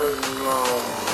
belong.